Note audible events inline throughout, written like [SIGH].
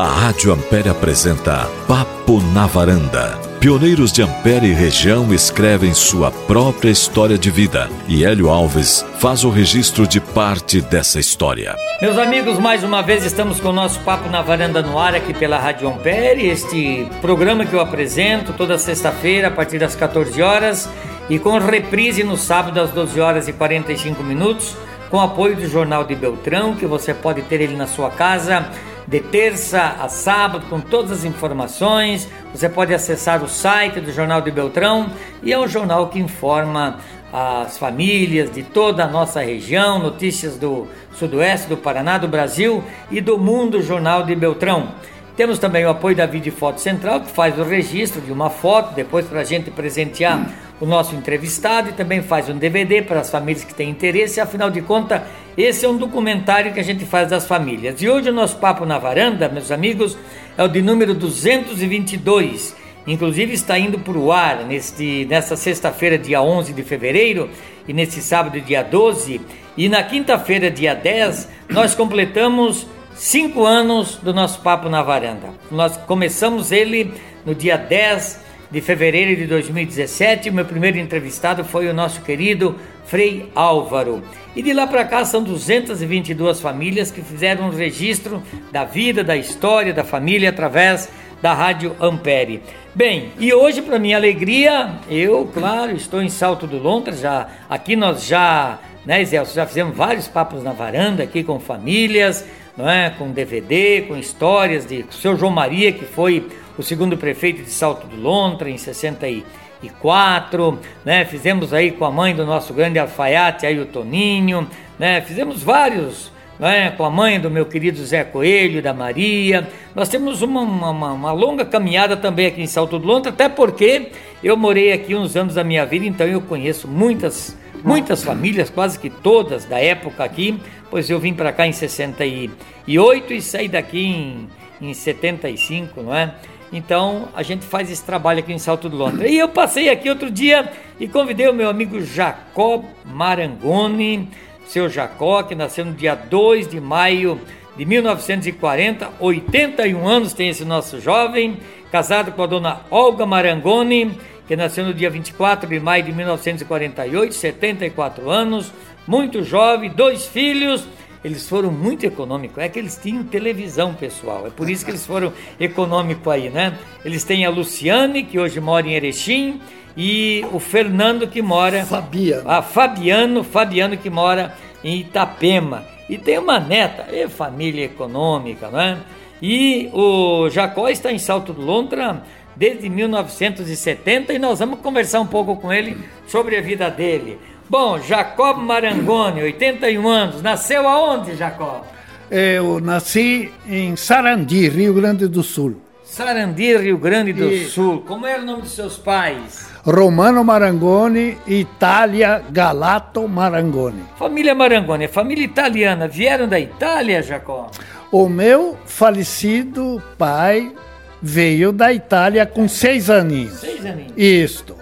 A Rádio Ampere apresenta Papo na Varanda. Pioneiros de Ampere e região escrevem sua própria história de vida e Hélio Alves faz o registro de parte dessa história. Meus amigos, mais uma vez estamos com o nosso Papo na Varanda no ar aqui pela Rádio Ampere, este programa que eu apresento toda sexta-feira a partir das 14 horas e com reprise no sábado às 12 horas e 45 minutos, com apoio do Jornal de Beltrão, que você pode ter ele na sua casa de terça a sábado, com todas as informações. Você pode acessar o site do Jornal de Beltrão e é um jornal que informa as famílias de toda a nossa região, notícias do sudoeste do Paraná, do Brasil e do mundo Jornal de Beltrão. Temos também o apoio da Vídeo Foto Central, que faz o registro de uma foto, depois para a gente presentear o nosso entrevistado e também faz um DVD para as famílias que têm interesse. Afinal de contas, esse é um documentário que a gente faz das famílias. E hoje o nosso papo na varanda, meus amigos, é o de número 222. Inclusive está indo para o ar neste, nesta sexta-feira, dia 11 de fevereiro, e neste sábado, dia 12. E na quinta-feira, dia 10, nós completamos cinco anos do nosso Papo na Varanda. Nós começamos ele no dia 10 de fevereiro de 2017. O meu primeiro entrevistado foi o nosso querido Frei Álvaro. E de lá para cá são 222 famílias que fizeram um registro da vida, da história da família através da Rádio Ampere. Bem, e hoje para minha alegria, eu, claro, estou em Salto do Lontra, já aqui nós já, né, Zé, já fizemos vários papos na varanda aqui com famílias, não é? Com DVD, com histórias de seu João Maria, que foi o segundo prefeito de Salto do Lontra em 64, né? Fizemos aí com a mãe do nosso grande alfaiate, aí o Toninho, né? Fizemos vários, né? Com a mãe do meu querido Zé Coelho, da Maria. Nós temos uma, uma, uma longa caminhada também aqui em Salto do Lontra, até porque eu morei aqui uns anos da minha vida, então eu conheço muitas muitas famílias, quase que todas da época aqui, pois eu vim para cá em 68 e saí daqui em, em 75, não é? Então a gente faz esse trabalho aqui em Salto do Londres. E eu passei aqui outro dia e convidei o meu amigo Jacó Marangoni, seu Jacó, que nasceu no dia 2 de maio de 1940, 81 anos tem esse nosso jovem, casado com a dona Olga Marangoni, que nasceu no dia 24 de maio de 1948, 74 anos, muito jovem, dois filhos eles foram muito econômicos. É que eles tinham televisão, pessoal. É por isso que eles foram econômicos aí, né? Eles têm a Luciane, que hoje mora em Erechim, e o Fernando, que mora. Fabiano. A Fabiano, Fabiano, que mora em Itapema. E tem uma neta, é família econômica, né? E o Jacó está em Salto do Lontra desde 1970 e nós vamos conversar um pouco com ele sobre a vida dele. Bom, Jacob Marangoni, 81 anos, nasceu aonde, Jacob? Eu nasci em Sarandi, Rio Grande do Sul. Sarandi, Rio Grande do e... Sul. Como era o nome dos seus pais? Romano Marangoni Itália Galato Marangoni. Família Marangoni, família italiana. Vieram da Itália, Jacó? O meu falecido pai veio da Itália com seis aninhos. Seis aninhos. Isto.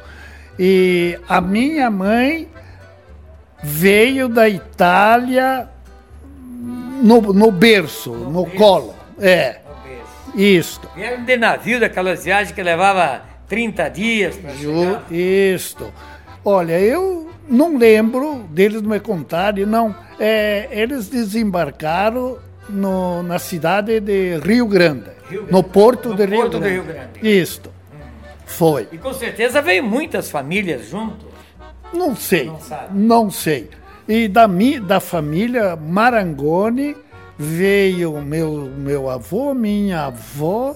E a minha mãe veio da Itália no, no berço, no, no berço. colo. É. Isto. Vieram de navio daquelas viagens que levava 30 dias para chegar. Isto. Olha, eu não lembro deles me contarem, não. É, eles desembarcaram no, na cidade de Rio Grande, Rio Grande. no porto, no de, Rio porto Grande. de Rio Grande. Isto. Hum. Foi. E com certeza veio muitas famílias junto. Não sei, não, não sei. E da, mi, da família Marangoni veio meu, meu avô, minha avó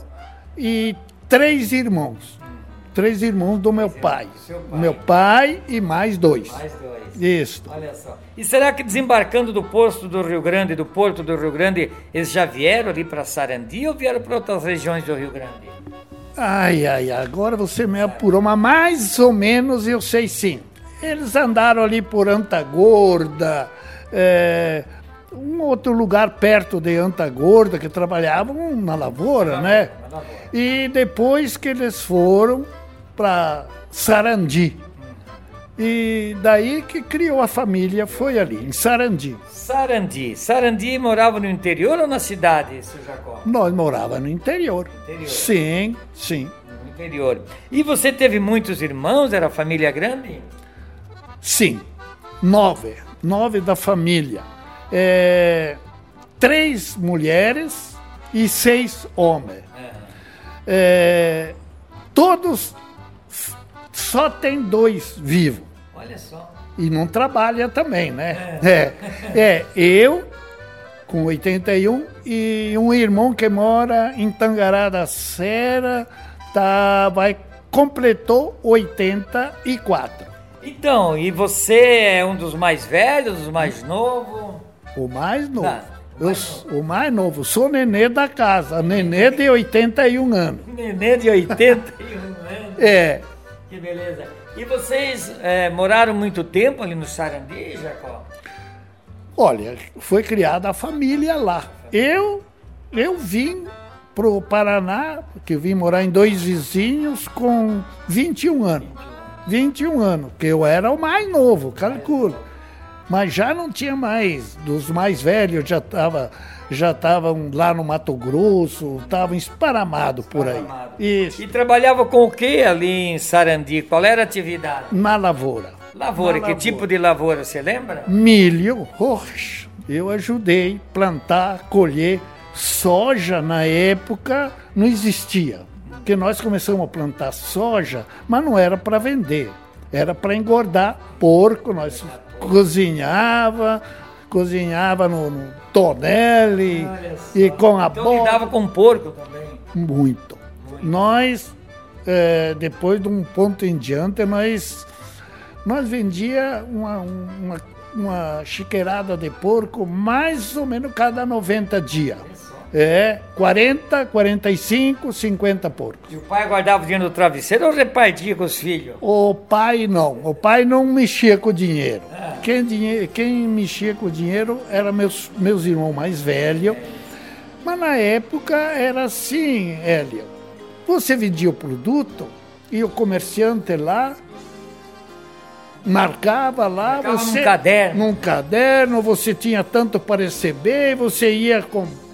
e três irmãos. Três irmãos do meu pai. pai. Meu pai e mais dois. Mais dois. Isso. Olha só. E será que desembarcando do posto do Rio Grande, do porto do Rio Grande, eles já vieram ali para Sarandi ou vieram para outras regiões do Rio Grande? Ai, ai, agora você me apurou, mas mais ou menos eu sei sim. Eles andaram ali por Antagorda, é, um outro lugar perto de Antagorda, que trabalhavam na lavoura, né? E depois que eles foram para Sarandi. E daí que criou a família, foi ali, em Sarandi. Sarandi. Sarandi morava no interior ou na cidade, seu Jacó? Nós morava no interior. Interior. Sim, sim. No interior. E você teve muitos irmãos? Era família grande? Sim. Nove. Nove da família. É, três mulheres e seis homens. É, todos f- só tem dois vivos. Olha só. E não trabalha também, né? É. é, eu com 81 e um irmão que mora em Tangará da Serra, tá, vai, completou 84. Então, e você é um dos mais velhos, dos mais novos? O mais novo. Tá, o Eu mais s- o mais novo, sou nenê da casa, nenê de 81 anos. Nenê de 81 [LAUGHS] anos. É, Que beleza. E vocês eh, moraram muito tempo ali no Sarandi, Jacó? olha, foi criada a família lá. Eu, eu vim pro Paraná, que eu vim morar em dois vizinhos com 21 anos. 21 anos, que eu era o mais novo, calculo. Mas já não tinha mais, dos mais velhos já estava já estavam lá no Mato Grosso, estavam esparamados por aí. Isso, E trabalhava com o que ali em Sarandi? Qual era a atividade? na lavoura. Lavoura, Na que lavoura. tipo de lavoura, você lembra? Milho, oxe, eu ajudei plantar, colher. Soja na época não existia. Porque nós começamos a plantar soja, mas não era para vender. Era para engordar porco, nós cozinhava, cozinhava no, no tonele e com a Então bola. lidava com porco também. Muito. Nós, eh, depois de um ponto em diante, nós, nós vendia uma, uma, uma chiqueirada de porco mais ou menos cada 90 dias. É, 40, 45, 50 porcos. E o pai guardava o dinheiro no travesseiro ou repartia com os filhos? O pai não, o pai não mexia com o dinheiro. Quem, dinhe- quem mexia com o dinheiro eram meus, meus irmãos mais velhos. Mas na época era assim, Hélio. Você vendia o produto e o comerciante lá marcava lá, Marcava num você caderno. num caderno, você tinha tanto para receber, você ia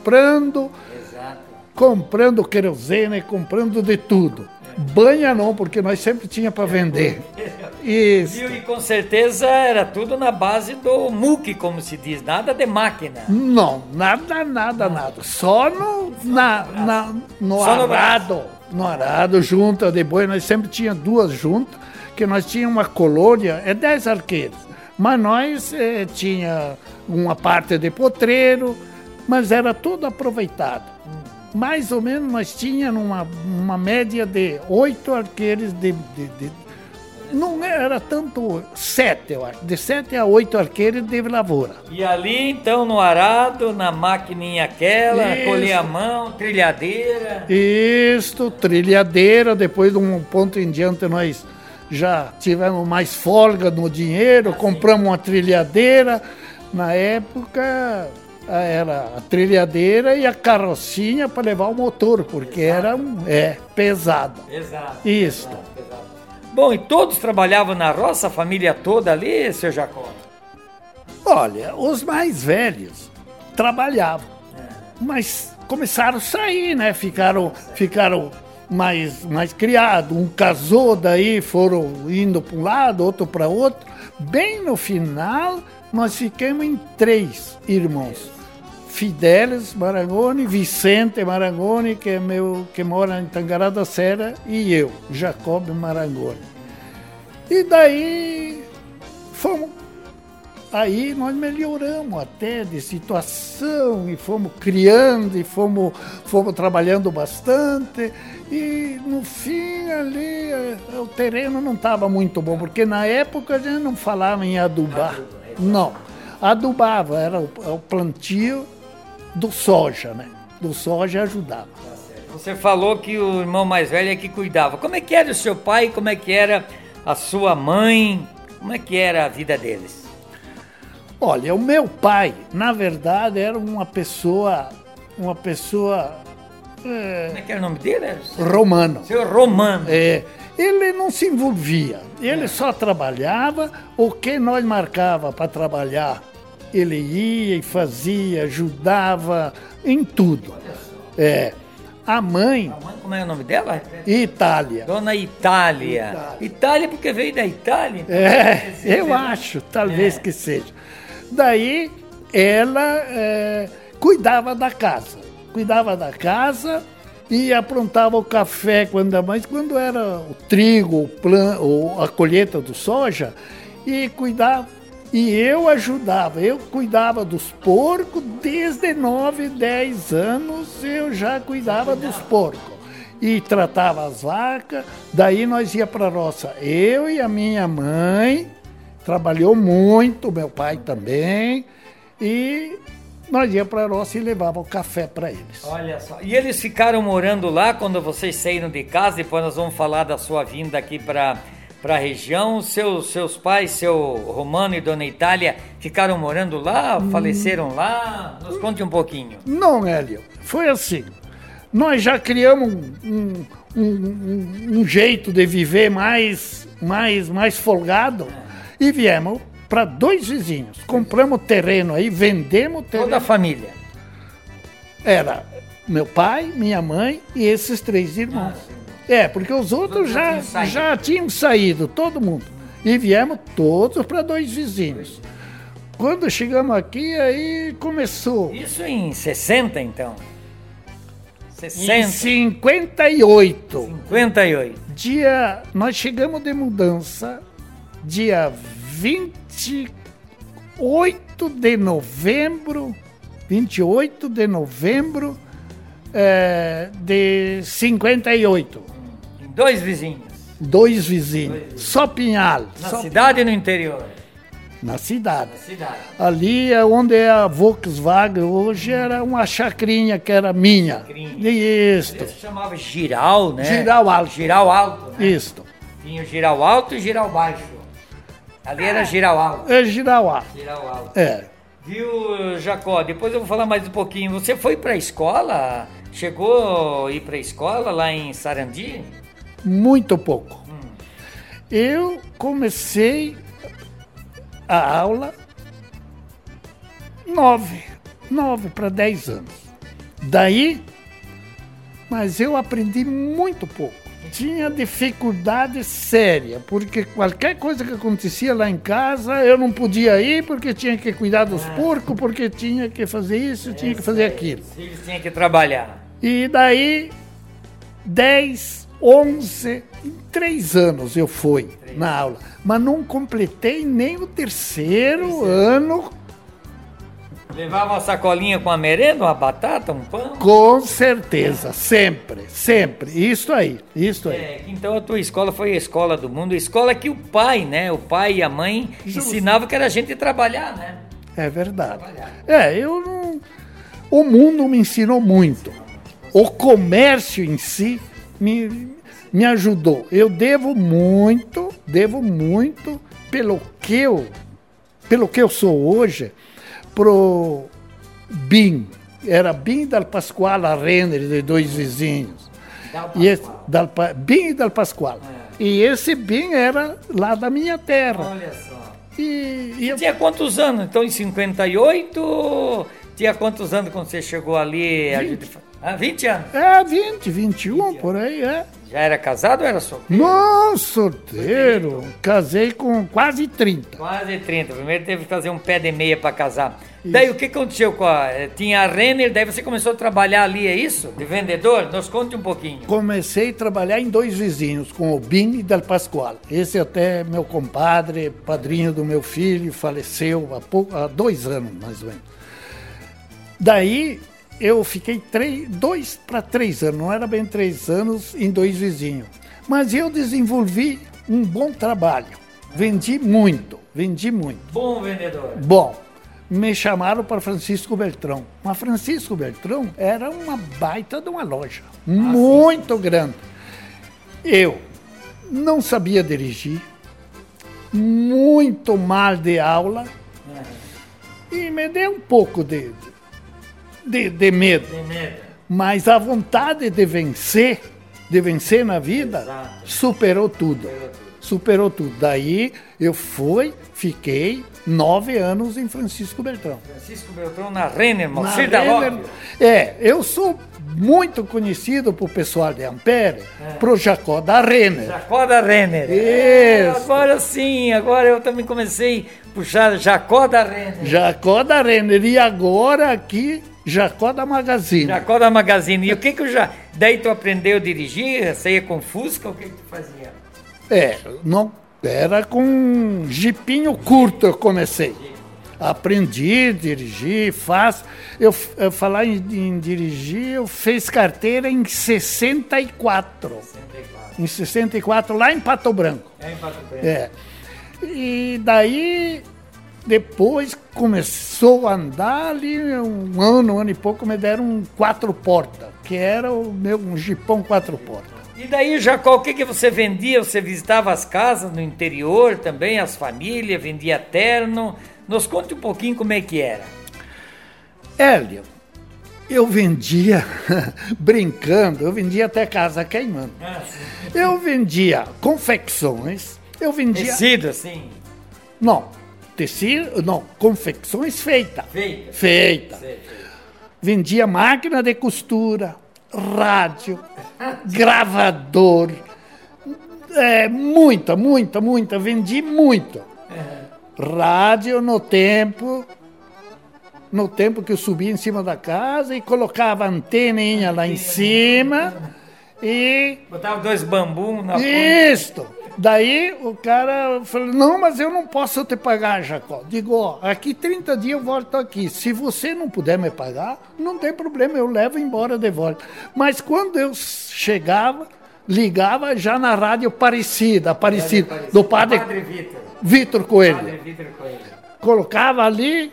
comprando Exato. comprando querosene, comprando de tudo. Banha não, porque nós sempre tinha para vender. [LAUGHS] Isso. E com certeza era tudo na base do muque, como se diz, nada de máquina. Não, nada, nada, nada. Só no, na, na- no Só no arado. No arado, junta de boi. Nós sempre tinha duas juntas, que nós tínhamos uma colônia, é dez arqueiros. Mas nós eh, tinha uma parte de potreiro, mas era tudo aproveitado. Mais ou menos nós tínhamos uma, uma média de oito arqueiros de, de- de- não era tanto sete, eu acho. De sete a oito arqueiros de lavoura. E ali, então, no arado, na maquininha aquela, Isso. colher a mão, trilhadeira. Isto, trilhadeira, depois de um ponto em diante nós já tivemos mais folga no dinheiro, compramos uma trilhadeira. Na época era a trilhadeira e a carrocinha para levar o motor, porque era um, é, pesado. Isto. Exato. Bom, e todos trabalhavam na roça, a família toda ali, seu Jacó? Olha, os mais velhos trabalhavam, mas começaram a sair, né? Ficaram, ficaram mais, mais criados. Um casou, daí foram indo para um lado, outro para outro. Bem no final, nós ficamos em três irmãos. Fidelis Marangoni, Vicente Marangoni, que é meu que mora em Tangará da Serra, e eu, Jacob Marangoni. E daí fomos Aí nós melhoramos até de situação e fomos criando e fomos, fomos trabalhando bastante. E no fim ali eh, o terreno não estava muito bom, porque na época a gente não falava em adubar. Não. Adubava, era o, o plantio do soja, né? Do soja ajudava. Você falou que o irmão mais velho é que cuidava. Como é que era o seu pai? Como é que era a sua mãe? Como é que era a vida deles? Olha, o meu pai, na verdade, era uma pessoa, uma pessoa É... Como é que era o nome dele? Romano. Seu Romano. É. Ele não se envolvia, ele é. só trabalhava. O que nós marcava para trabalhar, ele ia e fazia, ajudava em tudo. É. A mãe. A mãe, como é o nome dela? Itália. Dona Itália. Itália, Itália porque veio da Itália? Então é, eu acho, talvez é. que seja. Daí ela é, cuidava da casa. Cuidava da casa e aprontava o café quando a mãe, quando era o trigo, o plan, ou a colheita do soja, e cuidava. E eu ajudava, eu cuidava dos porcos desde 9, 10 anos, eu já cuidava dos porcos. E tratava as vacas, daí nós ia para a roça. Eu e a minha mãe, trabalhou muito, meu pai também, e nós ia para a roça e levava o café para eles. Olha só. E eles ficaram morando lá quando vocês saíram de casa? Depois nós vamos falar da sua vinda aqui para para a região. Seus, seus pais, seu Romano e Dona Itália, ficaram morando lá? Faleceram lá? Nos conte um pouquinho. Não, Hélio. Foi assim. Nós já criamos um, um, um, um jeito de viver mais, mais, mais folgado é. e viemos para dois vizinhos. Compramos terreno aí, vendemos terreno. Toda a família? Era meu pai, minha mãe e esses três irmãos. Ah, é, porque os outros, já, já, já tinham saído, todo mundo. E viemos todos para dois vizinhos. Quando chegamos aqui, aí começou. Isso em 60, então? 60. Em 58. 58. Dia, nós chegamos de mudança dia 28 de novembro, 28 de novembro é, de 58. Dois vizinhos. Dois vizinhos. Dois Só Pinhal. Na só cidade ou no interior? Na cidade. Na cidade. Ali é onde é a Volkswagen hoje era uma chacrinha que era minha. Chacrinha. Isso. Ele se chamava Giral, né? Giral Alto. Giral Alto. Né? Isso. Tinha o Giral Alto e Giral Baixo. Ali era Girauá. É Girauá. Girauá. É. Viu, Jacó? Depois eu vou falar mais um pouquinho. Você foi para a escola? Chegou a ir para a escola lá em Sarandi? Muito pouco. Eu comecei a aula nove, nove para dez anos. Daí, mas eu aprendi muito pouco tinha dificuldade séria, porque qualquer coisa que acontecia lá em casa, eu não podia ir porque tinha que cuidar dos ah. porcos, porque tinha que fazer isso, tinha que fazer aquilo. Eles tinham que trabalhar. E daí, 10, 11, em três anos eu fui na aula, mas não completei nem o terceiro, terceiro. ano Levava uma sacolinha com a merenda, uma batata, um pão? Com certeza, sempre, sempre. Isso aí, isso aí. É, então a tua escola foi a escola do mundo, a escola que o pai, né, o pai e a mãe Justo. ensinavam que era a gente trabalhar, né? É verdade. Trabalhar. É, eu não... O mundo me ensinou muito. O comércio em si me, me ajudou. Eu devo muito, devo muito pelo que eu, pelo que eu sou hoje pro BIM. Era BIM Dal Pasquale Renner, de dois vizinhos. e esse, Dal, BIM e Dal Pasquale. É. E esse BIM era lá da minha terra. Olha só. E, e eu... Tinha quantos anos? Então, em 58, tinha quantos anos quando você chegou ali? 20. Ah, 20 anos? É, 20, 21, 20 por aí, é. Já era casado ou era solteiro? Não, solteiro. Casei com quase 30. Quase 30. Primeiro teve que fazer um pé de meia para casar. Isso. Daí o que aconteceu com a. Eh, tinha a Renner, daí você começou a trabalhar ali, é isso? De vendedor? Nos conte um pouquinho. Comecei a trabalhar em dois vizinhos, com o Bim e Del Pascoal. Esse até meu compadre, padrinho do meu filho, faleceu há, pouco, há dois anos, mais ou menos. Daí eu fiquei três, dois para três anos, não era bem três anos em dois vizinhos. Mas eu desenvolvi um bom trabalho. Vendi muito, vendi muito. Bom vendedor. Bom. Me chamaram para Francisco Beltrão. Mas Francisco Beltrão era uma baita de uma loja, ah, muito sim. grande. Eu não sabia dirigir, muito mal de aula, é. e me deu um pouco de, de, de medo. De medo. Mas a vontade de vencer, de vencer na vida, Exato. superou tudo. Superou tudo. Daí eu fui, fiquei nove anos em Francisco Beltrão. Francisco Beltrão na Renner, Na Moacir da Renner-. É, eu sou muito conhecido pro pessoal de Ampere, É. pro Jacó da Renner. Jacó da Renner. Isso. agora sim, agora eu também comecei a puxar Jacó da Renner. Jacó da Renner. E agora aqui, Jacó da Magazine. Jacó da Magazine. E o que que eu já... Daí tu aprendeu a dirigir? Você ia com Fusca? O que que tu fazia? É, não era com um jipinho curto eu comecei. Aprendi a dirigir, faço. Eu, eu falar em, em dirigir, eu fiz carteira em 64. Em 64, lá em Pato Branco. É em Pato Branco. É. E daí, depois começou a andar ali, um ano, um ano e pouco, me deram um quatro portas, que era o meu um jipão quatro portas. E daí, Jacó, o que, que você vendia? Você visitava as casas no interior também, as famílias, vendia terno. Nos conte um pouquinho como é que era. Hélio, eu vendia, [LAUGHS] brincando, eu vendia até casa queimando. Eu vendia confecções, eu vendia. Tecido, assim, Não, tecido, não, confecções feitas. feita. Feita. Sei. Vendia máquina de costura, rádio, [LAUGHS] gravador. É, muita, muita, muita. Vendi muito. Rádio no tempo. No tempo que eu subia em cima da casa e colocava a anteninha lá em cima. E Botava dois bambus na isto. Daí o cara falou, não, mas eu não posso te pagar, Jacó. Digo, ó, aqui 30 dias eu volto aqui. Se você não puder me pagar, não tem problema, eu levo embora de volta. Mas quando eu chegava, ligava já na rádio Aparecida, Aparecida, do padre, Padre Vitor. Vitor Coelho. Padre Vitor Coelho. Colocava ali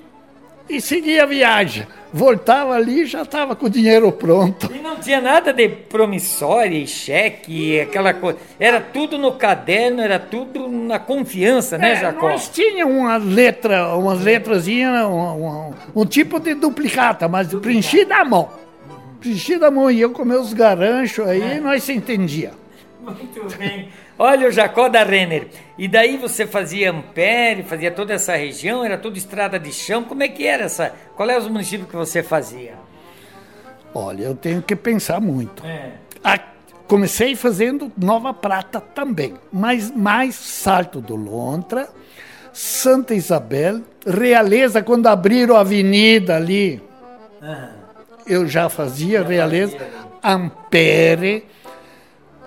e seguia a viagem. Voltava ali e já estava com o dinheiro pronto. E não tinha nada de promissória e cheque, aquela coisa. Era tudo no caderno, era tudo na confiança, né, É, Jacó? Nós tínhamos uma letra, umas letrazinhas, um, um- um tipo de duplicata, mas preenchida à mão. Preenchida à mão. E eu com meus garanchos aí, nós se entendia. Muito bem. Olha o Jacó da Renner. E daí você fazia Ampere, fazia toda essa região, era tudo estrada de chão. Como é que era essa? Qual é os municípios que você fazia? Olha, eu tenho que pensar muito. É. Comecei fazendo Nova Prata também, mas mais Salto do Lontra, Santa Isabel, Realeza, quando abriram a avenida ali, eu já fazia Realeza, fazia. Ampere,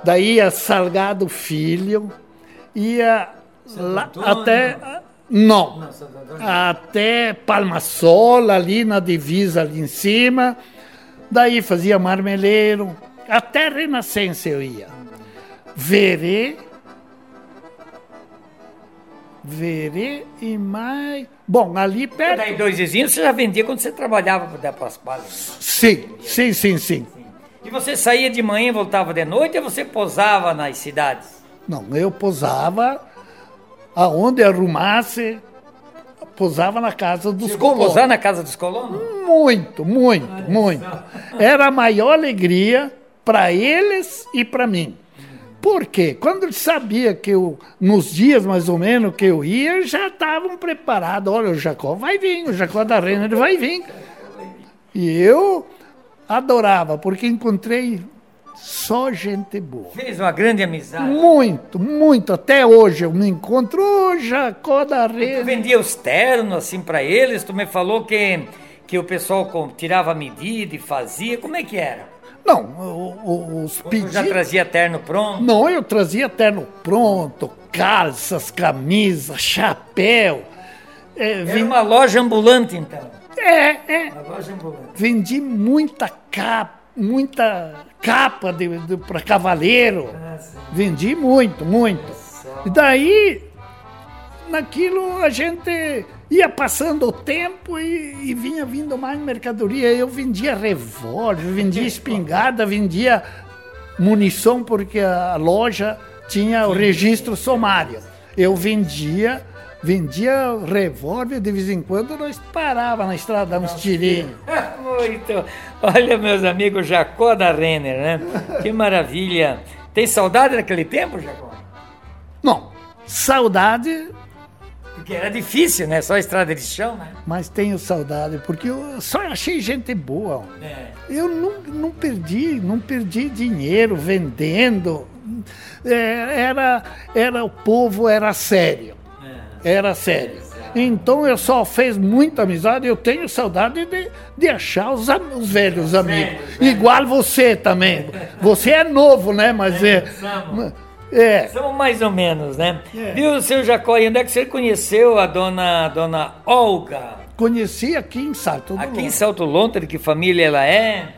daí ia Salgado Filho, ia lá, até. Não, Não, até Palmasola, ali na divisa ali em cima. Daí fazia Marmeleiro, até Renascença eu ia. Verê, Verê e mais. Bom, ali perto. Daí dois vizinhos você já vendia quando você trabalhava para dar para as páginas. Sim, sim, sim, sim. E você saía de manhã e voltava de noite ou você posava nas cidades? Não, eu posava aonde arrumasse, posava na casa dos Chegou colonos. posar na casa dos colonos? Muito, muito, muito. Era a maior alegria para eles e para mim. Por quê? Quando eles sabiam que eu, nos dias mais ou menos que eu ia, já estavam preparados. Olha, o Jacó vai vir, o Jacó da Renner vai vir. E eu adorava, porque encontrei só gente boa. Fez uma grande amizade. Muito, muito. Até hoje eu me encontro, o Jacó da Tu Renner. vendia os ternos assim para eles? Tu me falou que, que o pessoal tirava a medida e fazia. Como é que era? Não, o- o- os Tu já pedidos. trazia terno pronto? Não, eu trazia terno pronto, calças, camisa, chapéu. É, Era ven- uma loja ambulante então. É, é. Ambulante. Vendi muita capa, muita capa de, para cavaleiro. Vendi muito, muito. E daí, naquilo a gente ia passando o tempo e, e vinha vindo mais mercadoria. Eu vendia revólver, vendia [LAUGHS] espingarda, vendia munição, porque a loja tinha o registro somário. Eu vendia vendia revólver, de vez em quando nós parava na estrada, dava uns tirinhos. [LAUGHS] Muito. Olha, meus amigos, Jacó da Renner, né? Que maravilha. Tem saudade daquele tempo, Jacó? Não, saudade. Porque era difícil, né? Só estrada de chão, né? Mas tenho saudade, porque eu só achei gente boa. É. Eu não, não perdi, não perdi dinheiro vendendo. É, era, era o povo era sério. Era sério. Então eu só fiz muita amizade. Eu tenho saudade de, de achar os, os velhos amigos. Igual você também. Você é novo, né? Mas é. É. São mais ou menos, né? É. Viu, seu Jacó, e onde é que você conheceu a dona, dona Olga? Conheci aqui em Salto Aqui Lontre. em Salto Lontre, que família ela é?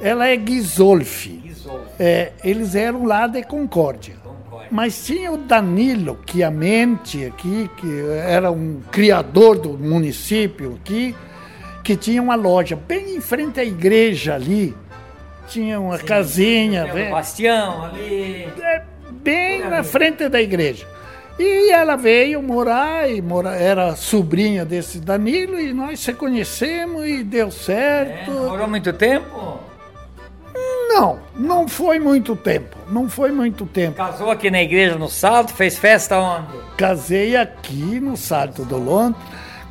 Ela é Guisolfi. Guisolfi. É, eles eram lá de Concórdia. Mas tinha o Danilo, que a mente aqui, que era um criador do município aqui, que tinha uma loja bem em frente à igreja ali. Tinha uma Sim, casinha. Um bastião ali. É, bem na frente da igreja. E ela veio morar, e mora, era sobrinha desse Danilo, e nós se conhecemos e deu certo. É, morou muito tempo? Não, não foi muito tempo. Não foi muito tempo. Casou aqui na igreja no Salto? Fez festa onde? Casei aqui no Salto do Lonto.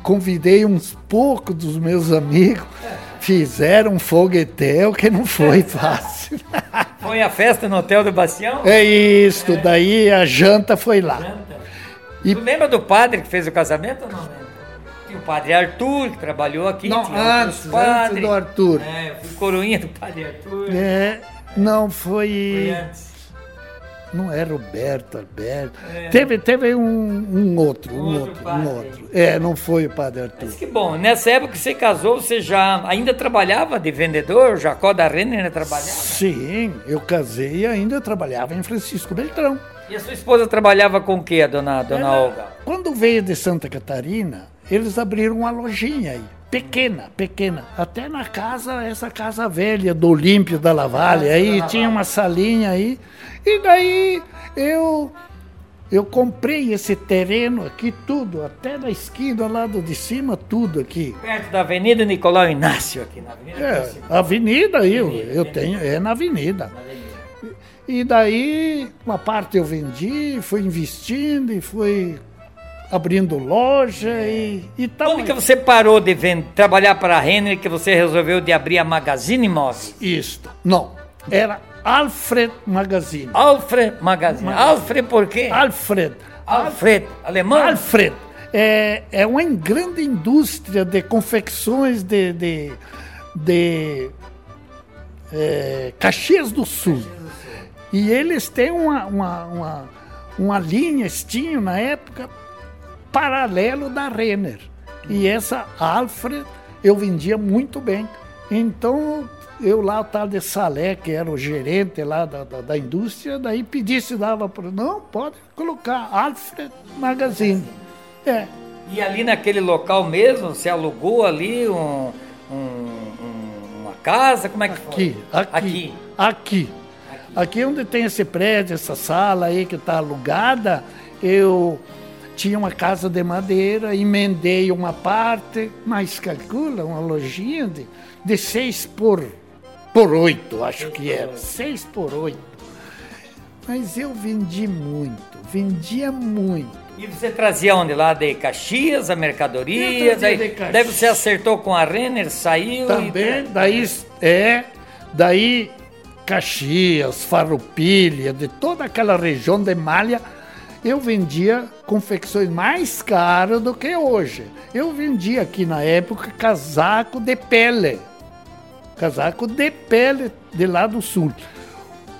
Convidei uns poucos dos meus amigos. Fizeram um foguetel que não foi [LAUGHS] fácil. Foi a festa no Hotel do Bastião? É isso, é. daí a janta foi lá. Janta. E... Tu lembra do padre que fez o casamento ou não lembra? o padre Arthur, que trabalhou aqui. Não, antes, antes do Arthur. É, fui coroinha do padre Arthur. É, não, foi... Foi antes. Não é Roberto, Alberto. É. Teve, teve um, um outro, um, um outro, outro um outro. É, não foi o padre Arthur. Mas que bom. Nessa época que você casou, você já ainda trabalhava de vendedor? Jacó da Renner ainda trabalhava? Sim, eu casei e ainda trabalhava em Francisco Beltrão. E a sua esposa trabalhava com o que, a dona, dona Ela, Olga? Quando veio de Santa Catarina, eles abriram uma lojinha aí, pequena, pequena. Até na casa, essa casa velha do Olímpio da Lavalle, aí tinha uma salinha aí. E daí eu eu comprei esse terreno aqui, tudo, até na esquina, lado de cima, tudo aqui. Perto da Avenida Nicolau Inácio, aqui na Avenida. É, avenida aí, eu, eu tenho, é na avenida. Na avenida. E daí, uma parte eu vendi, fui investindo e fui abrindo loja e, e tal. Quando que você parou de vender, trabalhar para a Renner que você resolveu de abrir a Magazine Imóveis? Isso. Não, era Alfred Magazine. Alfred Magazine. Magazine. Alfred por quê? Alfred. Alfred, alemão? Alfred. É, é uma grande indústria de confecções de, de, de é, Caxias do Sul. E eles têm uma, uma, uma, uma linha, tinham na época, paralelo da Renner. E essa Alfred eu vendia muito bem. Então eu lá, o tal de Salé, que era o gerente lá da, da, da indústria, daí pedi se dava para. Não, pode colocar Alfred Magazine. É. E ali naquele local mesmo, você alugou ali um, um, uma casa? Como é que aqui, foi? Aqui. Aqui. Aqui. Aqui onde tem esse prédio, essa sala aí que está alugada, eu tinha uma casa de madeira, emendei uma parte, mas calcula uma lojinha de, de seis por, por oito, acho que era, seis por oito. Mas eu vendi muito, vendia muito. E você trazia onde? Lá de Caxias, a mercadoria? Daí, de Caxias. daí você acertou com a Renner, saiu Também, e... daí, é, daí Caxias, Farroupilha, de toda aquela região de Malha, eu vendia confecções mais caras do que hoje. Eu vendia aqui na época casaco de pele. Casaco de pele de lá do sul.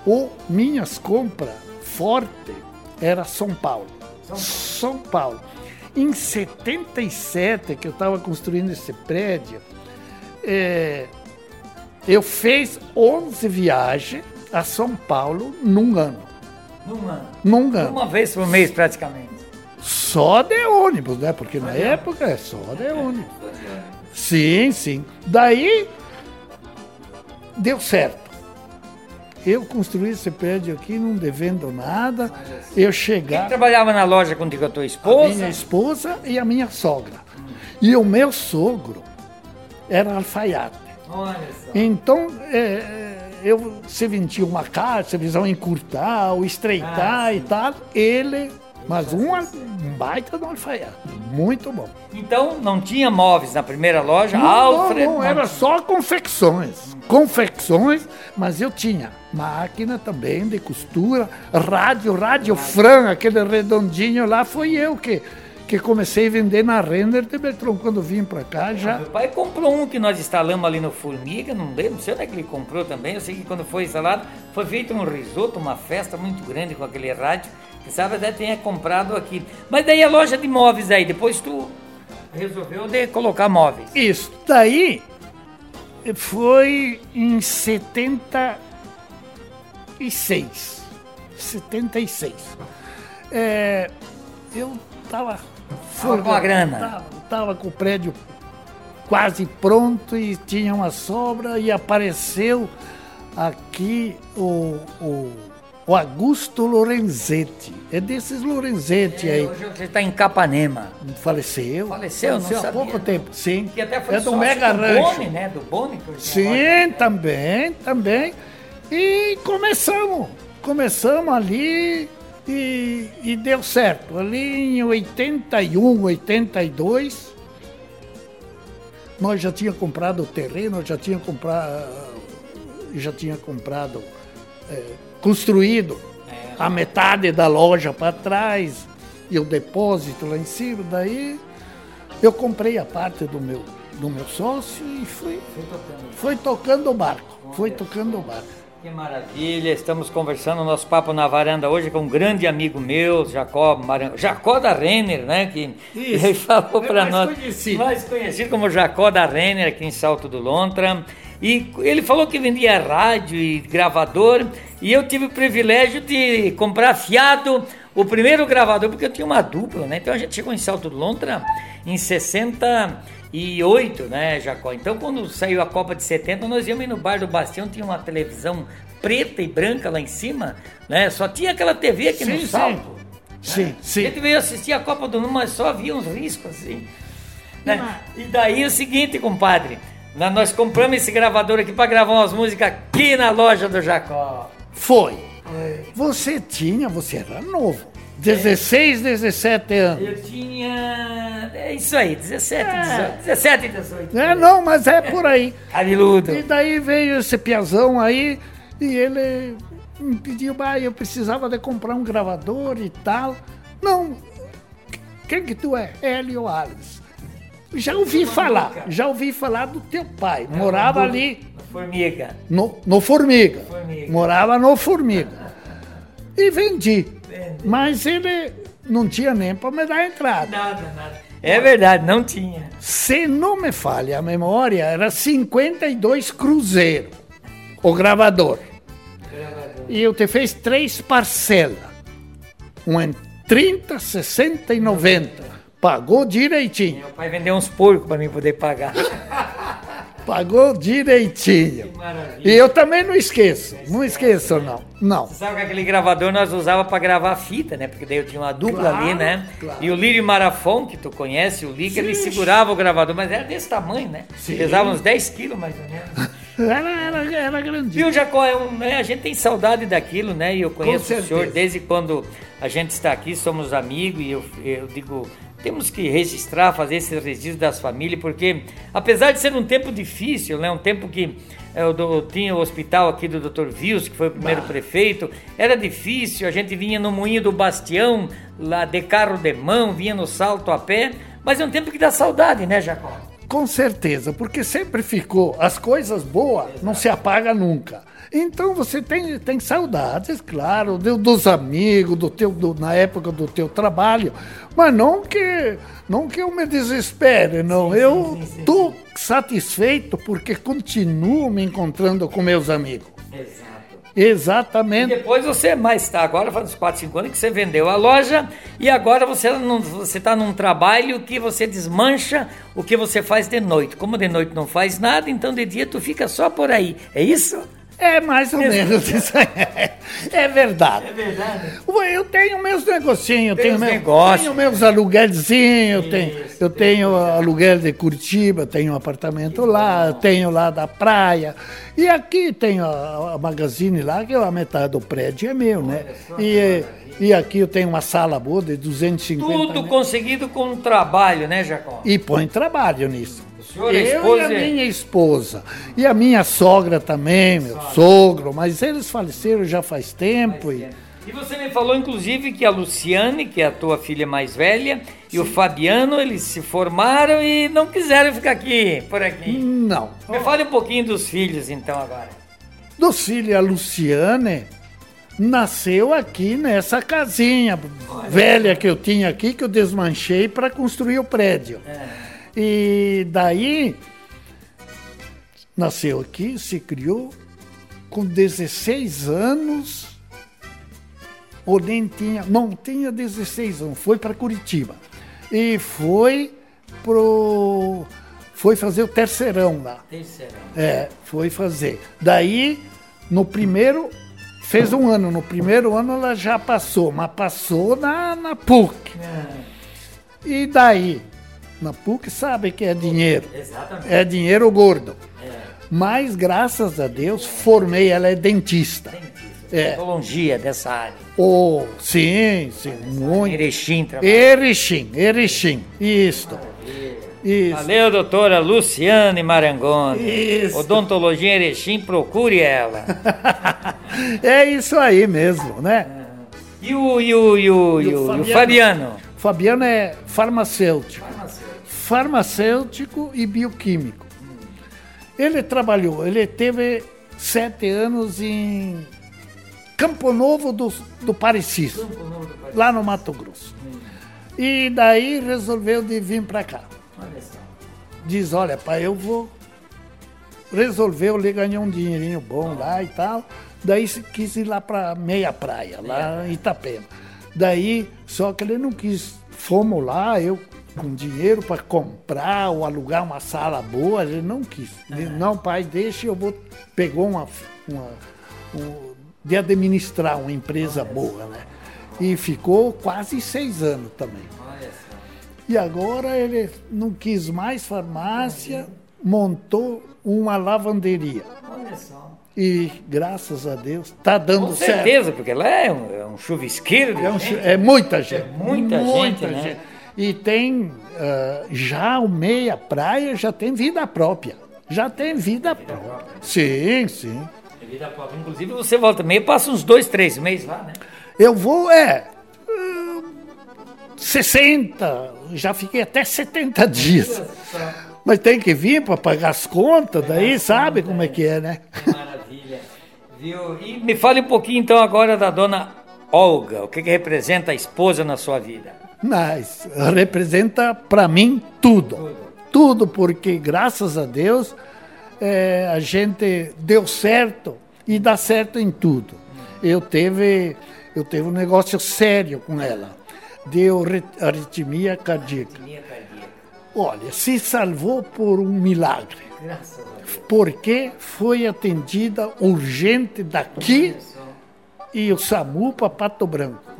O minhas compras forte era São Paulo. São Paulo. Em 77, que eu estava construindo esse prédio, é, eu fiz 11 viagens a São Paulo num ano. Num ano. Num ano. Uma vez por mês, praticamente. Só de ônibus, né? Porque na época é só de ônibus. Sim, sim. Daí deu certo. eu construí esse prédio aqui não devendo nada. Eu chegava. Quem trabalhava na loja contigo a tua esposa? A minha esposa e a minha sogra. E o meu sogro era alfaiate. Olha só. Então, é, eu, se vendia uma casa, se precisava encurtar ou estreitar Ah, e tal, ele, mas um, um baita de um alfaiate. Muito bom. Então não tinha móveis na primeira loja, Não, Alfred. não, não, era só confecções. Confecções, mas eu tinha máquina também de costura, rádio, rádio Fran, aquele redondinho lá, foi eu que, que comecei a vender na Render de Beltrão. Quando vim pra cá já. Meu pai comprou um que nós instalamos ali no Formiga, não lembro, não sei onde é que ele comprou também. Eu sei que quando foi instalado, foi feito um risoto, uma festa muito grande com aquele rádio. Que sabe até tenha comprado aqui. Mas daí a loja de móveis aí, depois tu resolveu de colocar móveis. Isso. Daí foi em 76. 76. É, eu tava. Tava com a grana. Tava, tava com o prédio quase pronto e tinha uma sobra e apareceu aqui o, o, o Augusto Lorenzetti. É desses Lorenzetti aí. Hoje você está em Capanema. Faleceu. Faleceu, não há pouco tempo, sim. Que até foi é do Mega do Rancho. Boni, né? Do Boni. Sim, também, também. E começamos, começamos ali e, e deu certo. Ali em 81, 82, nós já tinha comprado o terreno, já tinha comprado, já tinha comprado, eh, construído a metade da loja para trás e o depósito lá em cima. Daí eu comprei a parte do meu, do meu sócio e fui, foi tocando o barco. Foi tocando o barco. Que maravilha, estamos conversando nosso papo na varanda hoje com um grande amigo meu, Jacó Maran... Jacó da Renner, né? Que Isso. ele falou É para nós, conhecido. mais conhecido como Jacó da Renner aqui em Salto do Lontra. E ele falou que vendia rádio e gravador, e eu tive o privilégio de comprar fiado o primeiro gravador, porque eu tinha uma dupla, né? Então a gente chegou em Salto do Lontra em 68, né, Jacó? Então quando saiu a Copa de 70, nós íamos ir no bar do Bastião, tinha uma televisão preta e branca lá em cima, né? Só tinha aquela TV aqui no Sim, Salto. sim. Sim, A sim. gente veio assistir a Copa do Mundo, mas só via uns riscos assim. né? E daí o seguinte, compadre, na- nós compramos esse gravador aqui para gravar umas músicas aqui na loja do Jacó. Foi. Você tinha, você era novo. 16, 17 anos. Eu tinha. É isso aí, 17, 18. 17 e 18. É, não, mas é por aí. [LAUGHS] Cabeludo. E daí veio esse piazão aí e ele me pediu, bah, eu precisava de comprar um gravador e tal. Não, quem que tu é? Hélio Alves. Já ouvi falar, já ouvi falar do teu pai. Morava ali Formiga. no, no Formiga. Formiga. Morava no Formiga. [LAUGHS] E vendi. Mas ele não tinha nem para me dar entrada. Nada, nada. É verdade, não tinha. Se não me falha a memória, era 52 cruzeiro o gravador. E eu te fez três parcelas. Um em 30, 60 e 90. Pagou direitinho. Meu pai vendeu uns porcos para mim poder pagar. [LAUGHS] Pagou direitinho. maravilha. E eu também não esqueço. Não esqueço, não. Não. Você sabe que aquele gravador nós usava para gravar fita, né? Porque daí eu tinha uma dupla Claro, ali, né? claro. E o Lírio Marafon, que tu conhece, o Liga, ele segurava o gravador, mas era desse tamanho, né? Sim. Pesava uns 10 quilos mais ou menos. [LAUGHS] Era, era, era grandinho. Viu, Jacó? É um, né, a gente tem saudade daquilo, né? E eu conheço o senhor desde quando a gente está aqui, somos amigos, e eu, eu digo, temos que registrar, fazer esse registro das famílias, porque apesar de ser um tempo difícil, né? Um tempo que é, eu, tinha o hospital aqui do Dr. Vils, que foi o primeiro prefeito, era difícil, a gente vinha no moinho do Bastião, lá de carro de mão, vinha no salto a pé, mas é um tempo que dá saudade, né, Jacó? Com certeza, porque sempre ficou. As coisas boas não se apaga nunca. Então você tem, tem saudades, claro, do- dos amigos, do teu, do- na época do teu trabalho, mas não que, não que eu me desespere, não. eu estou satisfeito porque continuo me encontrando com meus amigos. Exato. E Exatamente. depois você mais está agora, faz uns 4, 5 anos que você vendeu a loja e agora você não, você está num trabalho que você desmancha o que você faz de noite. Como de noite não faz nada, então de dia tu fica só por aí. É isso? É mais ou menos isso aí. É verdade. É verdade. Eu tenho meus negocinhos, tenho, os meu, negócios. tenho meus aluguelzinhos, eu tenho, eu tenho aluguel de Curitiba, tenho um apartamento lá, tenho lá da praia. E aqui tenho a, a Magazine lá, que é a metade do prédio é meu, né? E, e aqui eu tenho uma sala boa de 250 Tudo metros. conseguido com trabalho, né, Jacó? E põe trabalho nisso. Senhor, a eu esposa e a é- minha esposa. E a minha sogra também, meu sogro, mas eles faleceram já faz tempo. E... E você me falou, inclusive, que a Luciane, que é a tua filha mais velha, e o Fabiano, eles se formaram e não quiseram ficar aqui, por aqui. Não. Me fale um pouquinho dos filhos, então, agora. Dos filhos, a Luciane nasceu aqui nessa casinha velha que eu tinha aqui, que eu desmanchei para construir o prédio. E daí nasceu aqui, se criou com 16 anos, ou nem tinha, não tinha 16 anos, foi para Curitiba. E foi pro foi fazer o terceirão lá. Terceiro. É, foi fazer. Daí, no primeiro, fez um ano. No primeiro ano ela já passou, mas passou na, na PUC. E daí, na PUC sabe que é dinheiro. Exatamente. É dinheiro gordo. Mas, graças a Deus, formei, ela é dentista. É. Odontologia dessa área. Oh, sim, sim, muito. Erechim, trabalho. Erechim, Erechim, isto. Isso. Valeu, doutora Luciane Marangoni. Isso. Odontologia Erechim, procure ela. [LAUGHS] É isso aí mesmo, né? E o, e o, e o, e o, e o Fabiano? Fabiano? Fabiano é farmacêutico. Farmacêutico e bioquímico. Ele trabalhou, ele teve sete anos em Campo Novo do, do Parecis, lá no Mato Grosso. E daí resolveu de vir para cá. Diz, olha, pai, eu vou. Resolveu, ele ganhou um dinheirinho bom lá e tal. Daí quis ir lá para Meia Praia, lá em Itapema. Daí, só que ele não quis. Fomos lá, eu com dinheiro para comprar ou alugar uma sala boa, ele não quis. Ele, não, pai, deixa, eu vou. Pegou uma. uma um- de administrar uma empresa boa, né? E ficou quase seis anos também. E agora ele não quis mais farmácia, montou uma lavanderia. Olha só. E graças a Deus está dando Com certo. certeza, porque lá é um, é um chuvisqueiro É, um gente. é muita gente. muita gente, né? E tem ah, já o meia praia já tem vida própria. Já tem vida, própria. Sim, sim. É vida própria. Inclusive, você volta meio, passa uns dois, três meses lá, né? Eu vou, é. ah, 60, já fiquei até 70 dias. Mas tem que vir para pagar as contas, daí sabe como é que é, né? Que maravilha. Viu? E me fale um pouquinho então agora da dona Olga. O que, que representa a esposa na sua vida? Mas representa para mim tudo. Tudo, porque graças a Deus eh, a gente deu certo e dá certo em tudo. Eu teve, eu teve um negócio sério com ela. Deu arritmia cardíaca. Minha cardíaca. Olha, se salvou por um milagre. Graças a Deus. Porque foi atendida urgente daqui e o SAMU para Pato Branco.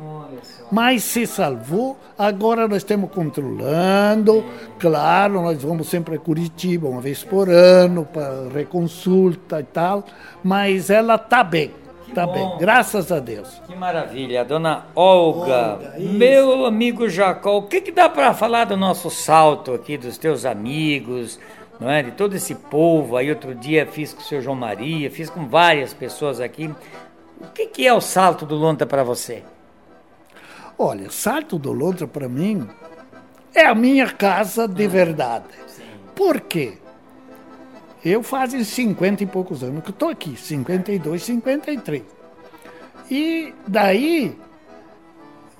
Mas se salvou, agora nós estamos controlando. Claro, nós vamos sempre a Curitiba, uma vez por ano, para reconsulta e tal. Mas ela está bem, está bom. bem, graças a Deus. Que maravilha, a dona Olga. Olga. Meu amigo Jacó, o que, que dá para falar do nosso salto aqui, dos teus amigos, não é? De todo esse povo. Aí outro dia fiz com o seu João Maria, fiz com várias pessoas aqui. O que, que é o salto do Lonta para você? Olha, Salto do Lontra, para mim, é a minha casa de verdade. Por quê? Eu fazem 50 e poucos anos que estou aqui, 52, 53. E daí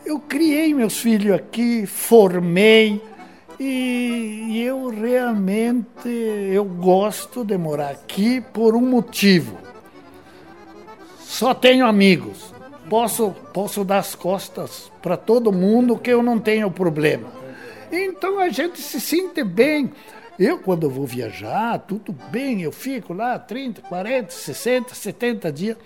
eu criei meus filhos aqui, formei e, e eu realmente eu gosto de morar aqui por um motivo. Só tenho amigos. Posso, posso dar as costas para todo mundo que eu não tenho problema. Então a gente se sente bem. Eu, quando eu vou viajar, tudo bem, eu fico lá 30, 40, 60, 70 dias,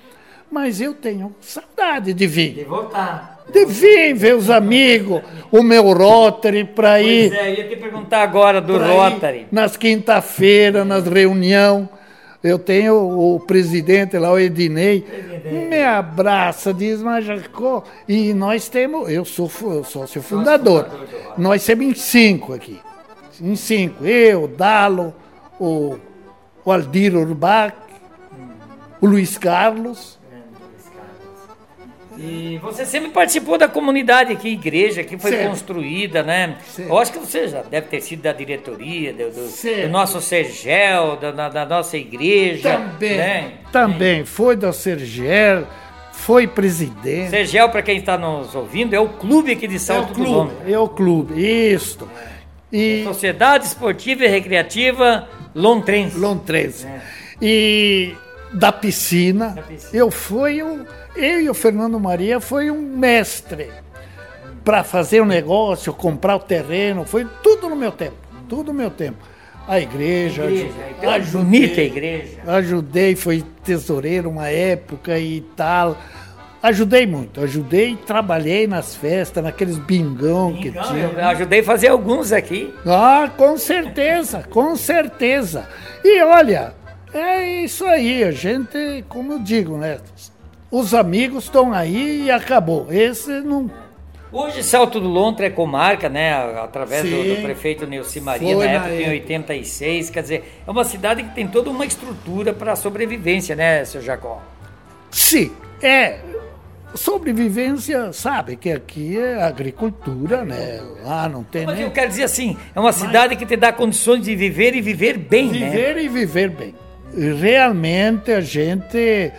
mas eu tenho saudade de vir. De voltar. De vir ver os amigos, o meu Rotary para ir. Pois é, eu ia te perguntar agora do Rotary. Nas quinta-feiras, nas reuniões. Eu tenho o presidente lá, o Ednei, me abraça, diz, mas Jacó. E nós temos, eu sou sócio fundador. Nós temos em cinco aqui. Em cinco. Eu, o Dalo, o, o Aldir Urbach, o Luiz Carlos. E você sempre participou da comunidade aqui, igreja que foi Sempre. construída, né? Sempre. Eu acho que você já deve ter sido da diretoria, do, do, do nosso Sergel, da, da- da nossa igreja. Também. Né? Também. Foi da Sergel, foi presidente. Sergel, para quem está nos ouvindo, é o clube aqui de É o Salto do clube, Lombo. é o clube, isto. E Sociedade Esportiva e Recreativa Lontrense. Londres. E da piscina, Da piscina. eu fui um, eu e o Fernando Maria foi um mestre para fazer o negócio, comprar o terreno, foi tudo no meu tempo, tudo no meu tempo. A igreja, Igreja, então, ajudei, bonita igreja. ajudei, fui tesoureiro uma época e tal. Ajudei muito, ajudei, trabalhei nas festas, naqueles bingão que Então, tinha. ajudei a fazer alguns aqui. Ah, com certeza, com certeza. E olha, é isso aí, a gente, como eu digo, né? Os amigos estão aí e acabou. Esse não. Hoje Salto do Lontra é comarca, né? Através do, do prefeito Neuci Maria, na na época em época. 86. Quer dizer, é uma cidade que tem toda uma estrutura para sobrevivência, né, seu Jacó? Sim, é. Sobrevivência, sabe que aqui é agricultura, né? Lá não tem Mas nem. eu quero dizer assim, é uma cidade que te dá condições de viver e viver bem, né? Viver e viver bem. E Realmente a gente,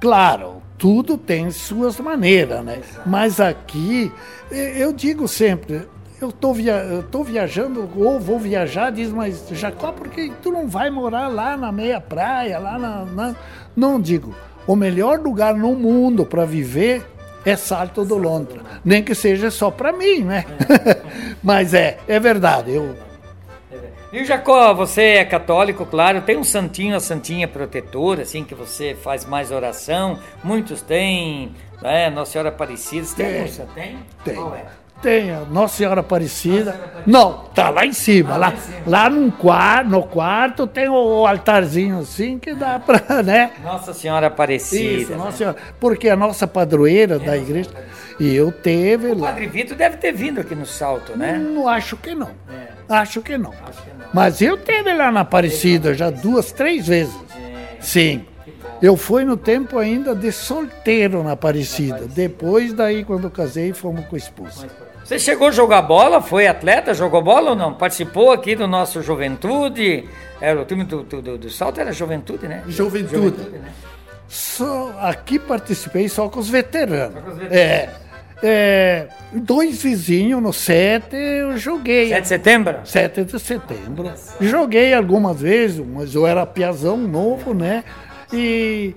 claro, tudo tem suas maneiras, né? Mas aqui, eu digo sempre, eu tô, via, eu tô viajando ou vou viajar, diz, mas Jacó, por que tu não vai morar lá na meia praia, lá na... na... Não digo, o melhor lugar no mundo para viver é Salto do Lontra. Nem que seja só para mim, né? [LAUGHS] mas é, é verdade, eu... Viu, Jacó, você é católico, claro, tem um santinho, a santinha protetora, assim, que você faz mais oração. Muitos têm, né? Nossa Senhora Aparecida. Tem? Tem. algum? Tem? Tem. Qual é? Tem a Nossa Senhora Aparecida. Nossa Senhora Aparecida. Não, tá lá em cima. Ah, lá, lá em cima. lá num quarto, no quarto tem o altarzinho assim que dá pra, né? Nossa Senhora Aparecida. Isso, né? Nossa Senhora. Porque a nossa padroeira da igreja. E eu teve O lá. Padre Vitor deve ter vindo aqui no Salto, né? Não acho que não. É. Acho que não. Acho que não. Mas eu teve lá na Aparecida já duas, três vezes. Sim. Eu fui no tempo ainda de solteiro na Aparecida. Depois daí, quando casei, fomos com a esposa. Você chegou a jogar bola? Foi atleta? Jogou bola ou não? Participou aqui do nosso Juventude? Era o time do, do, do- do Salto era Juventude, né? Juventude. né? Só, aqui participei só com os veteranos. Só com os veteranos. É, é, dois vizinhos no 7 eu joguei. 7 de setembro? 7 de setembro. Joguei algumas vezes, mas eu era piazão novo, né? E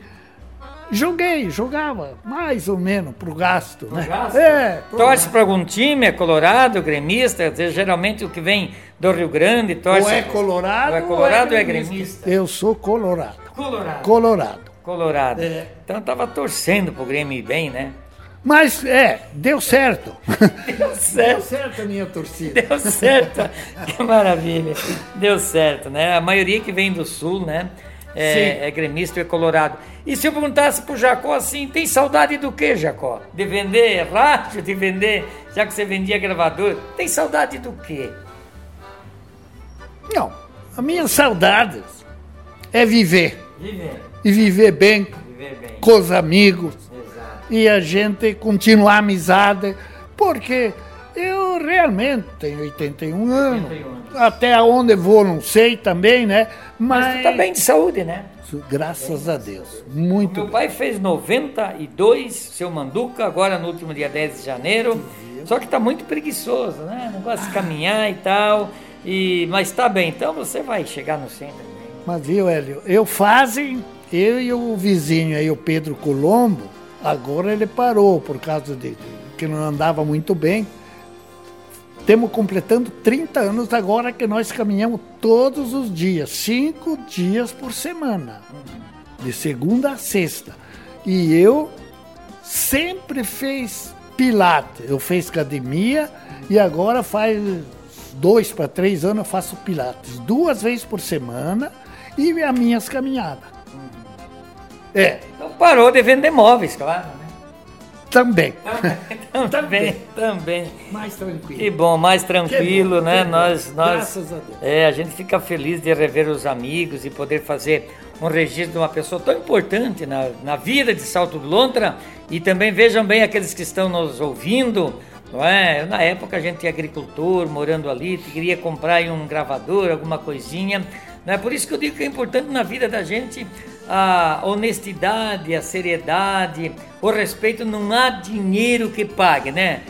joguei, jogava, mais ou menos, pro gasto, né? gasto? É, pro Torce para algum time? É colorado, gremista? Geralmente o que vem do Rio Grande torce. Ou é colorado, Ou é colorado ou é gremista? Eu sou colorado. Colorado. Colorado. Colorado. É. Então eu tava torcendo pro Grêmio ir bem, né? Mas, é, deu certo. Deu [LAUGHS] Deu certo. certo a minha torcida. Deu certo. que maravilha. Deu certo, né? A maioria que vem do sul, né? É, é gremista e é colorado. E se eu perguntasse pro Jacó assim, tem saudade do que, Jacó? De vender rádio, de vender, já que você vendia gravador, tem saudade do quê? Não, a minha saudade é viver. Viver. E viver bem Viver bem. com os amigos. E a gente continuar a amizade. Porque eu realmente tenho 81 anos. 81 anos. Até onde vou não sei também, né? Mas, Mas tu tá bem de saúde, né? Graças a Deus. Muito meu bem. pai fez 92, seu Manduca, agora no último dia 10 de janeiro. Só que tá muito preguiçoso, né? Não gosta de caminhar e tal. E, mas tá bem, então você vai chegar no centro. né? Mas viu, Hélio? Eu fazem, eu e o vizinho aí, o Pedro Colombo, agora ele parou por causa de que não andava muito bem. Estamos completando 30 anos agora que nós caminhamos todos os dias, cinco dias por semana, de segunda a sexta. E eu sempre fiz pilates, eu fiz academia e agora faz dois para três anos eu faço pilates, duas vezes por semana e as minhas caminhadas. É. Parou de vender móveis, claro. [LAUGHS] Também. também, também. Mais tranquilo. Que bom, mais tranquilo, bom, né? Nós, nós, Graças a Deus. É, a gente fica feliz de rever os amigos e poder fazer um registro de uma pessoa tão importante na, na vida de Salto do Lontra. E também vejam bem aqueles que estão nos ouvindo, não é? Na época a gente é agricultor, morando ali, queria comprar um gravador, alguma coisinha. Não é por isso que eu digo que é importante na vida da gente a honestidade, a seriedade, o respeito. Não há dinheiro que pague, né?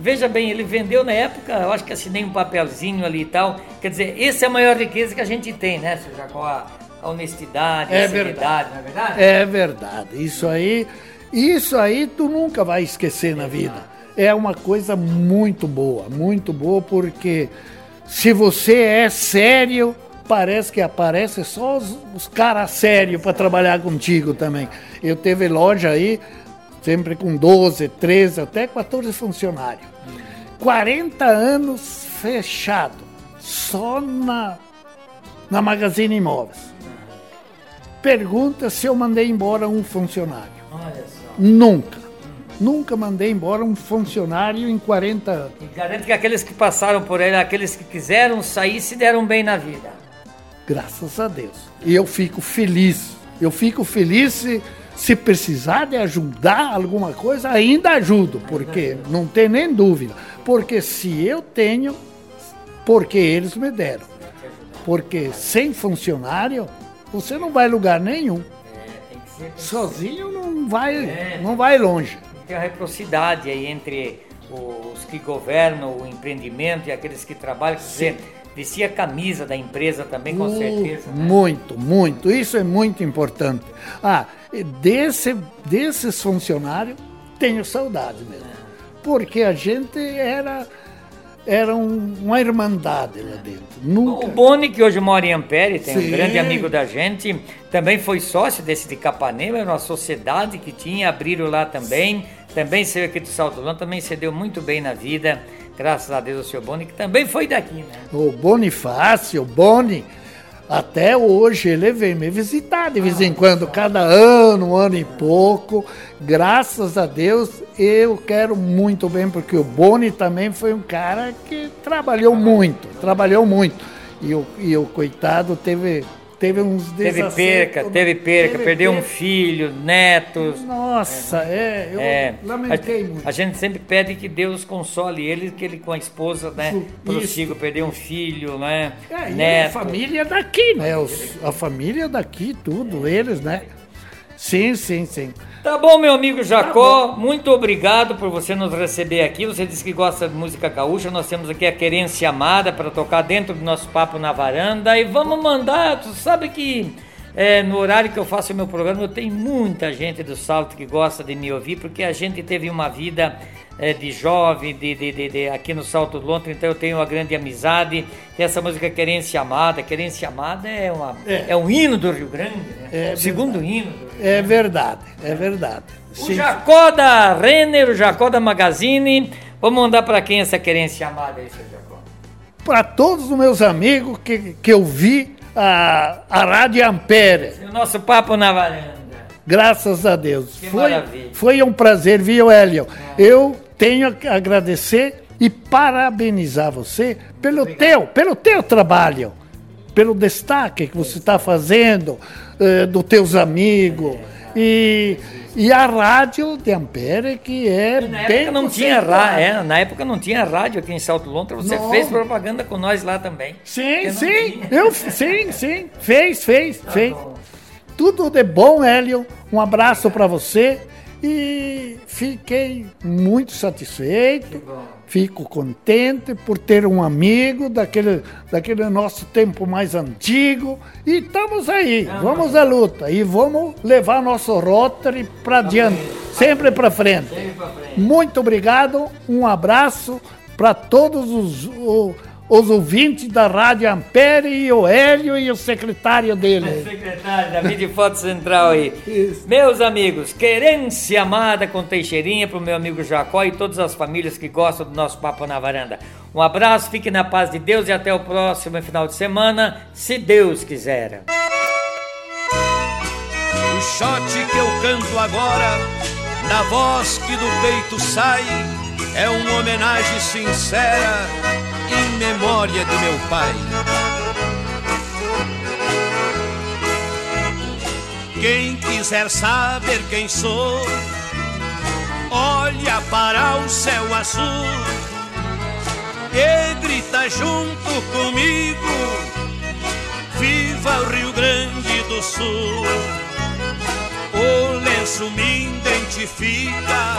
Veja bem, ele vendeu na época, eu acho que assinei um papelzinho ali e tal. Quer dizer, essa é a maior riqueza que a gente tem, né, seu Jacó? A, a honestidade, é a seriedade, verdade. não é verdade? É verdade. Isso aí, isso aí tu nunca vai esquecer na vida. É uma coisa muito boa, muito boa, porque se você é sério, parece que aparece só os, os caras sérios para trabalhar contigo também. Eu teve loja aí, sempre com 12, 13, até 14 funcionários. 40 anos fechado, só na, na Magazine Imóveis. Pergunta se eu mandei embora um funcionário. Nunca. Nunca mandei embora um funcionário em 40 anos. E garante que aqueles que passaram por ele, aqueles que quiseram sair, se deram bem na vida. Graças a Deus. E eu fico feliz. Eu fico feliz se, se precisar de ajudar alguma coisa, ainda ajudo, porque não tem nem dúvida. Porque se eu tenho, porque eles me deram. Porque sem funcionário, você não vai lugar nenhum. Sozinho não vai, não vai longe. Tem a reciprocidade aí entre os que governam o empreendimento e aqueles que trabalham. Quer dizer, vestir a camisa da empresa também, com uh, certeza. Né? Muito, muito. Isso é muito importante. Ah, desse, desses funcionários, tenho saudade mesmo. Porque a gente era era um, uma irmandade lá dentro. Nunca... O Boni, que hoje mora em Ampere, tem Sim. um grande amigo da gente, também foi sócio desse de Capanema, era uma sociedade que tinha, abriram lá também, também saiu aqui do Salto Longo, também se deu muito bem na vida. Graças a Deus ao seu Boni, que também foi daqui, né? O Bonifácio, o Boni, até hoje ele vem me visitar de vez em quando, cada ano, um ano e pouco. Graças a Deus eu quero muito bem, porque o Boni também foi um cara que trabalhou muito, trabalhou muito. E o, e o coitado teve teve uns Teve perca, teve perca, teve perdeu perca. um filho, netos. Nossa, é, é eu é, lamentei a, muito. A gente sempre pede que Deus console ele, que ele com a esposa, né, prossiga, perdeu um filho, né, é, neto. a família daqui, né, Os, a família daqui, tudo, eles, né. Sim, sim, sim. Tá bom, meu amigo Jacó, tá muito obrigado por você nos receber aqui. Você disse que gosta de música gaúcha. Nós temos aqui a Querência Amada para tocar dentro do nosso papo na varanda. E vamos mandar, tu sabe que é, no horário que eu faço o meu programa, eu tenho muita gente do Salto que gosta de me ouvir, porque a gente teve uma vida é, de jovem, de, de, de, de, aqui no Salto do Lontra, então eu tenho uma grande amizade. Tem essa música Querência Amada. Querência Amada é, uma, é. é um hino do Rio Grande, né? É o segundo hino. É verdade, é verdade. O Sim. Jacó da Renner, o Jacó da Magazine. Vamos mandar para quem essa Querência Amada aí, seu Jacó? Para todos os meus amigos que, que eu vi a, a Rádio Ampere. O nosso papo na varanda. Graças a Deus. Que foi, maravilha. foi um prazer, viu, Hélio? É. Eu tenho que agradecer e parabenizar você pelo teu, pelo teu trabalho, pelo destaque que você está fazendo uh, dos teus amigos. E, e a rádio de Ampere, que é na bem época não tinha rádio, é, Na época não tinha rádio aqui em Salto Lontra, você não. fez propaganda com nós lá também. Sim, sim, eu, sim, sim, fez, fez, tá fez. Bom. Tudo de bom, Hélio. Um abraço para você e fiquei muito satisfeito, fico contente por ter um amigo daquele, daquele nosso tempo mais antigo. E estamos aí, vamos à luta e vamos levar nosso Rotary para adiante, sempre para frente. Muito obrigado, um abraço para todos os, os, os, ouvintes da Rádio Ampere e o Hélio e o secretário dele. O [LAUGHS] secretário, David Foto Central aí. Isso. Meus amigos, querência amada com Teixeirinha para o meu amigo Jacó e todas as famílias que gostam do nosso Papo na Varanda. Um abraço, fique na paz de Deus e até o próximo final de semana, se Deus quiser. O shot que eu canto agora, na voz que do peito sai, é uma homenagem sincera memória de meu pai. Quem quiser saber quem sou, olha para o céu azul e grita junto comigo: Viva o Rio Grande do Sul! O lenço me identifica,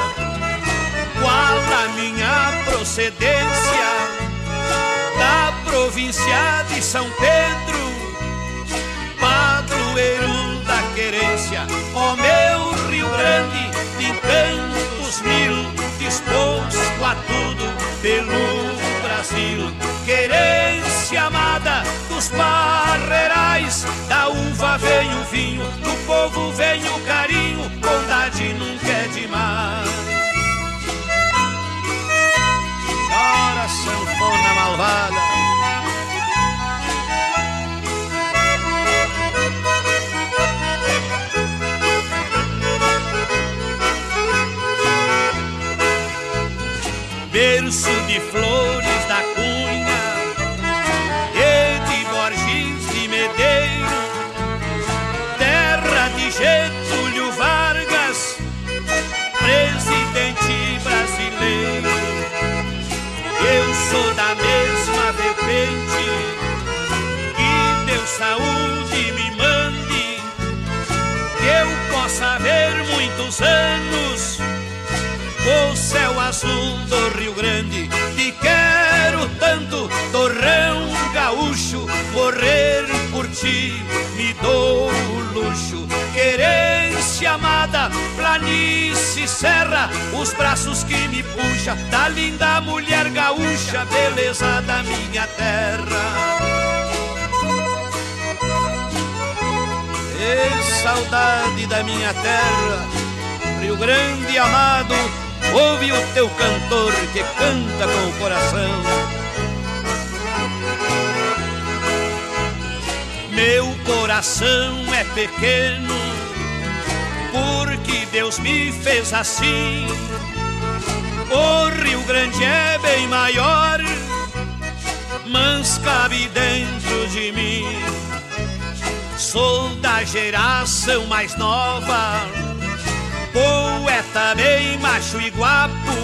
qual a minha procedência província de São Pedro, padroeiro da querência, ó meu Rio Grande, de encantos mil, disposto a tudo pelo Brasil, querência amada dos parreirais, da uva vem o vinho, do povo vem o carinho, bondade nunca é demais. Ora, sanfona malvada. Muitos anos o céu azul do Rio Grande. Te quero tanto, torrão gaúcho, morrer por ti me dou o luxo. Querência amada, planície, serra, os braços que me puxa da linda mulher gaúcha, beleza da minha terra. E saudade da minha terra, Rio Grande amado, Ouve o teu cantor que canta com o coração. Meu coração é pequeno, porque Deus me fez assim. O Rio Grande é bem maior, mas cabe dentro de mim. Sou da geração mais nova poeta bem macho e guapo,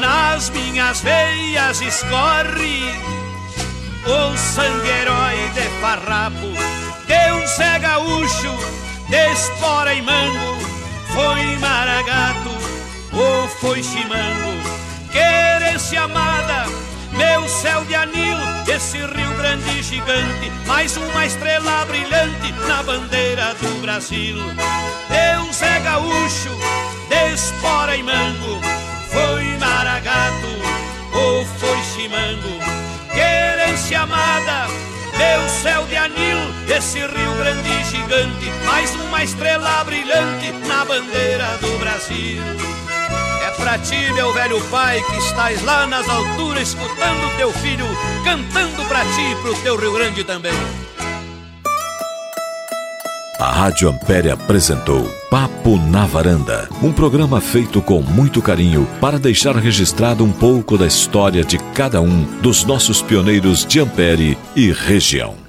nas minhas veias escorre o sangue herói de farrapo. Deus é gaúcho, de espora e mango, foi maragato ou foi chimango. Querência amada, meu céu de anil, esse Rio Grande gigante, mais uma estrela brilhante na bandeira do Brasil. Deus é gaúcho, despora e mango, foi maragato ou foi chimango. Querência amada, meu céu de anil, esse Rio Grande gigante, mais uma estrela brilhante na bandeira do Brasil. É pra ti, meu velho pai, que estás lá nas alturas, escutando teu filho, cantando pra ti e pro teu Rio Grande também. A Rádio Ampere apresentou Papo na Varanda, um programa feito com muito carinho para deixar registrado um pouco da história de cada um dos nossos pioneiros de Ampere e região.